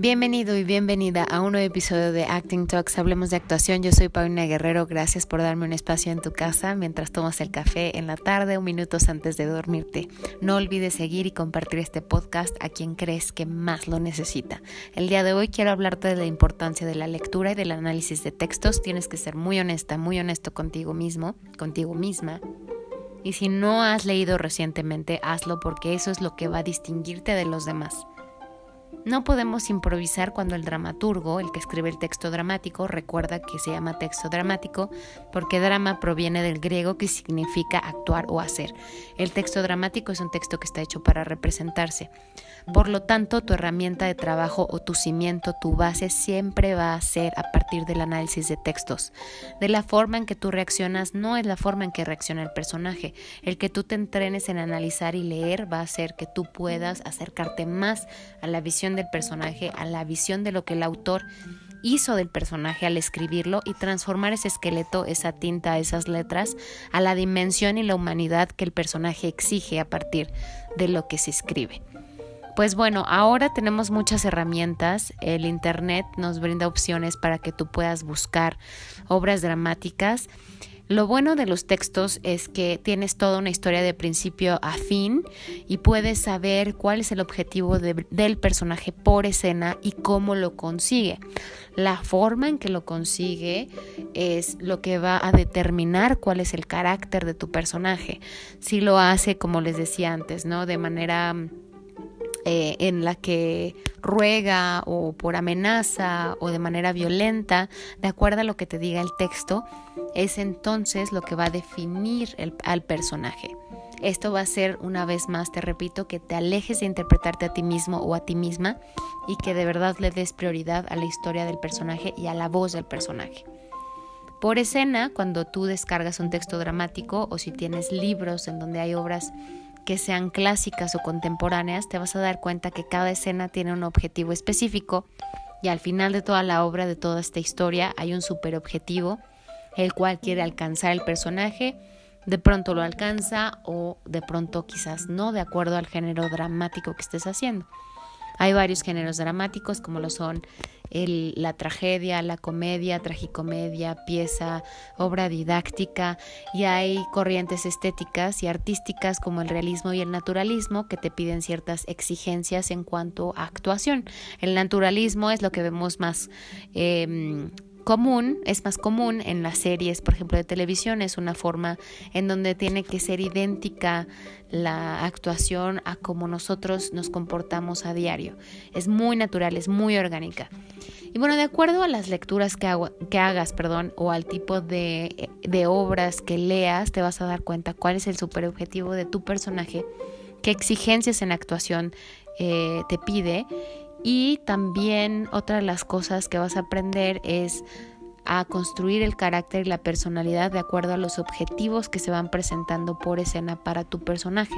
Bienvenido y bienvenida a un nuevo episodio de Acting Talks. Hablemos de actuación. Yo soy Paulina Guerrero. Gracias por darme un espacio en tu casa mientras tomas el café en la tarde o minutos antes de dormirte. No olvides seguir y compartir este podcast a quien crees que más lo necesita. El día de hoy quiero hablarte de la importancia de la lectura y del análisis de textos. Tienes que ser muy honesta, muy honesto contigo mismo, contigo misma. Y si no has leído recientemente, hazlo porque eso es lo que va a distinguirte de los demás. No podemos improvisar cuando el dramaturgo, el que escribe el texto dramático, recuerda que se llama texto dramático porque drama proviene del griego que significa actuar o hacer. El texto dramático es un texto que está hecho para representarse. Por lo tanto, tu herramienta de trabajo o tu cimiento, tu base, siempre va a ser a partir del análisis de textos. De la forma en que tú reaccionas no es la forma en que reacciona el personaje. El que tú te entrenes en analizar y leer va a hacer que tú puedas acercarte más a la visión del personaje, a la visión de lo que el autor hizo del personaje al escribirlo y transformar ese esqueleto, esa tinta, esas letras a la dimensión y la humanidad que el personaje exige a partir de lo que se escribe. Pues bueno, ahora tenemos muchas herramientas. El Internet nos brinda opciones para que tú puedas buscar obras dramáticas. Lo bueno de los textos es que tienes toda una historia de principio a fin y puedes saber cuál es el objetivo del personaje por escena y cómo lo consigue. La forma en que lo consigue es lo que va a determinar cuál es el carácter de tu personaje. Si lo hace, como les decía antes, ¿no? De manera eh, en la que ruega o por amenaza o de manera violenta, de acuerdo a lo que te diga el texto, es entonces lo que va a definir al personaje. Esto va a ser, una vez más, te repito, que te alejes de interpretarte a ti mismo o a ti misma y que de verdad le des prioridad a la historia del personaje y a la voz del personaje. Por escena, cuando tú descargas un texto dramático o si tienes libros en donde hay obras que sean clásicas o contemporáneas, te vas a dar cuenta que cada escena tiene un objetivo específico y al final de toda la obra, de toda esta historia, hay un super objetivo, el cual quiere alcanzar el personaje, de pronto lo alcanza o de pronto quizás no, de acuerdo al género dramático que estés haciendo. Hay varios géneros dramáticos como lo son la tragedia, la comedia, tragicomedia, pieza, obra didáctica y hay corrientes estéticas y artísticas como el realismo y el naturalismo que te piden ciertas exigencias en cuanto a actuación. El naturalismo es lo que vemos más em, común, es más común en las series, por ejemplo, de televisión, es una forma en donde tiene que ser idéntica la actuación a como nosotros nos comportamos a diario. Es muy natural, es muy orgánica. Y bueno, de acuerdo a las lecturas que, hagas, perdón, o al tipo de, de obras que leas, te vas a dar cuenta cuál es el superobjetivo de tu personaje, qué exigencias en actuación eh, te pide y también otra de las cosas que vas a aprender es a construir el carácter y la personalidad de acuerdo a los objetivos que se van presentando por escena para tu personaje.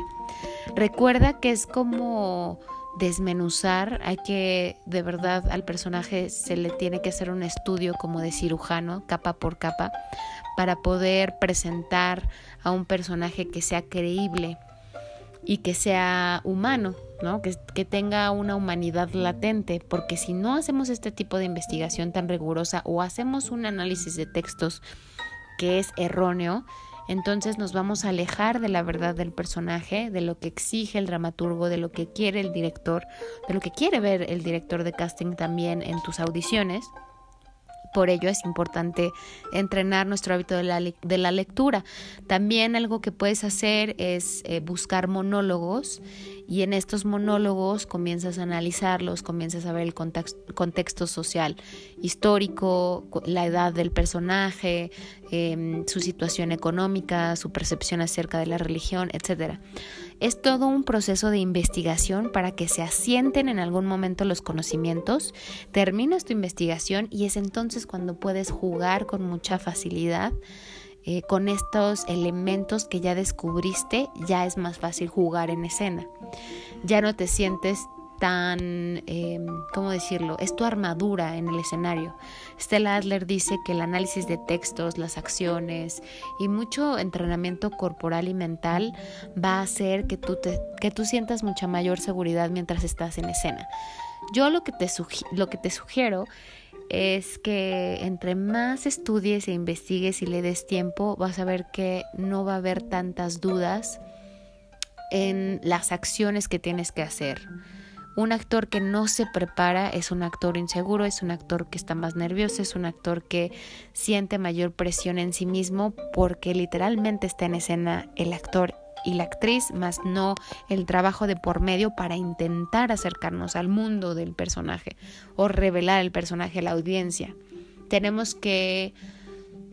Recuerda que es como desmenuzar, hay que de verdad al personaje se le tiene que hacer un estudio como de cirujano, capa por capa, para poder presentar a un personaje que sea creíble y que sea humano, ¿no? Que, que, tenga una humanidad latente, porque si no hacemos este tipo de investigación tan rigurosa o hacemos un análisis de textos que es erróneo, entonces nos vamos a alejar de la verdad del personaje, de lo que exige el dramaturgo, de lo que quiere el director, de lo que quiere ver el director de casting también en tus audiciones. Por ello es importante entrenar nuestro hábito de la, de la lectura. También algo que puedes hacer es eh, buscar monólogos y en estos monólogos comienzas a analizarlos, comienzas a ver el contexto, social, histórico, la edad del personaje, em, su situación económica, su percepción acerca de la religión, etc. Es todo un proceso de investigación para que se asienten en algún momento los conocimientos, terminas tu investigación y es entonces cuando puedes jugar con mucha facilidad eh, con estos elementos que ya descubriste, ya es más fácil jugar en escena. Ya no te sientes tan, eh, ¿cómo decirlo? Es tu armadura en el escenario. Stella Adler dice que el análisis de textos, las acciones y mucho entrenamiento corporal y mental va a hacer que tú, te, que tú sientas mucha mayor seguridad mientras estás en escena. Yo lo que te, lo que te sugiero es que entre más estudies e investigues y le des tiempo, vas a ver que no va a haber tantas dudas en las acciones que tienes que hacer. Un actor que no se prepara es un actor inseguro, es un actor que está más nervioso, es un actor que siente mayor presión en sí mismo porque literalmente está en escena el actor y la actriz, más no el trabajo de por medio para intentar acercarnos al mundo del personaje o revelar el personaje a la audiencia. Tenemos que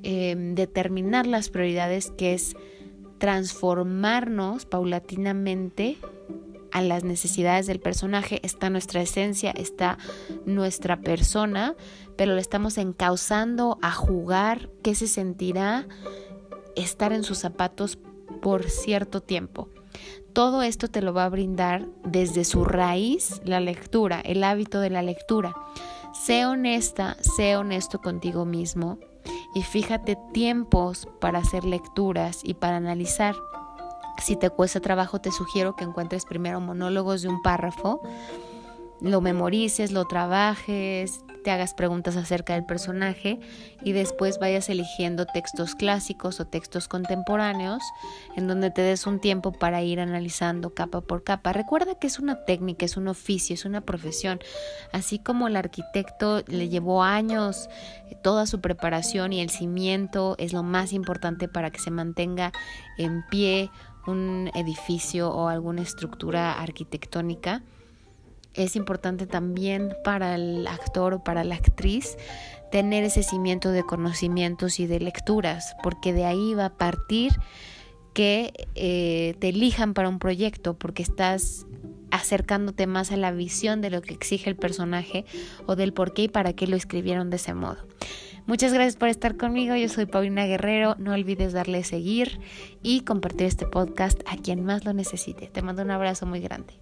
em, determinar las prioridades, que es transformarnos paulatinamente a las necesidades del personaje, está nuestra esencia, está nuestra persona, pero le estamos encauzando a jugar. Qué se sentirá estar en sus zapatos por cierto tiempo. Todo esto te lo va a brindar desde su raíz la lectura, el hábito de la lectura. Sé honesta, sé honesto contigo mismo y fíjate tiempos para hacer lecturas y para analizar. Si te cuesta trabajo, te sugiero que encuentres primero monólogos de un párrafo, lo memorices, lo trabajes, hagas preguntas acerca del personaje y después vayas eligiendo textos clásicos o textos contemporáneos en donde te des un tiempo para ir analizando capa por capa. Recuerda que es una técnica, es un oficio, es una profesión. Así como el arquitecto le llevó años eh, toda su preparación y el cimiento es lo más importante para que se mantenga en pie un edificio o alguna estructura arquitectónica es importante también para el actor o para la actriz tener ese cimiento de conocimientos y de lecturas, porque de ahí va a partir que eh, te elijan para un proyecto, porque estás acercándote más a la visión de lo que exige el personaje o del por qué y para qué lo escribieron de ese modo. Muchas gracias por estar conmigo, yo soy Paulina Guerrero, no olvides darle seguir y compartir este podcast a quien más lo necesite. Te mando un abrazo muy grande.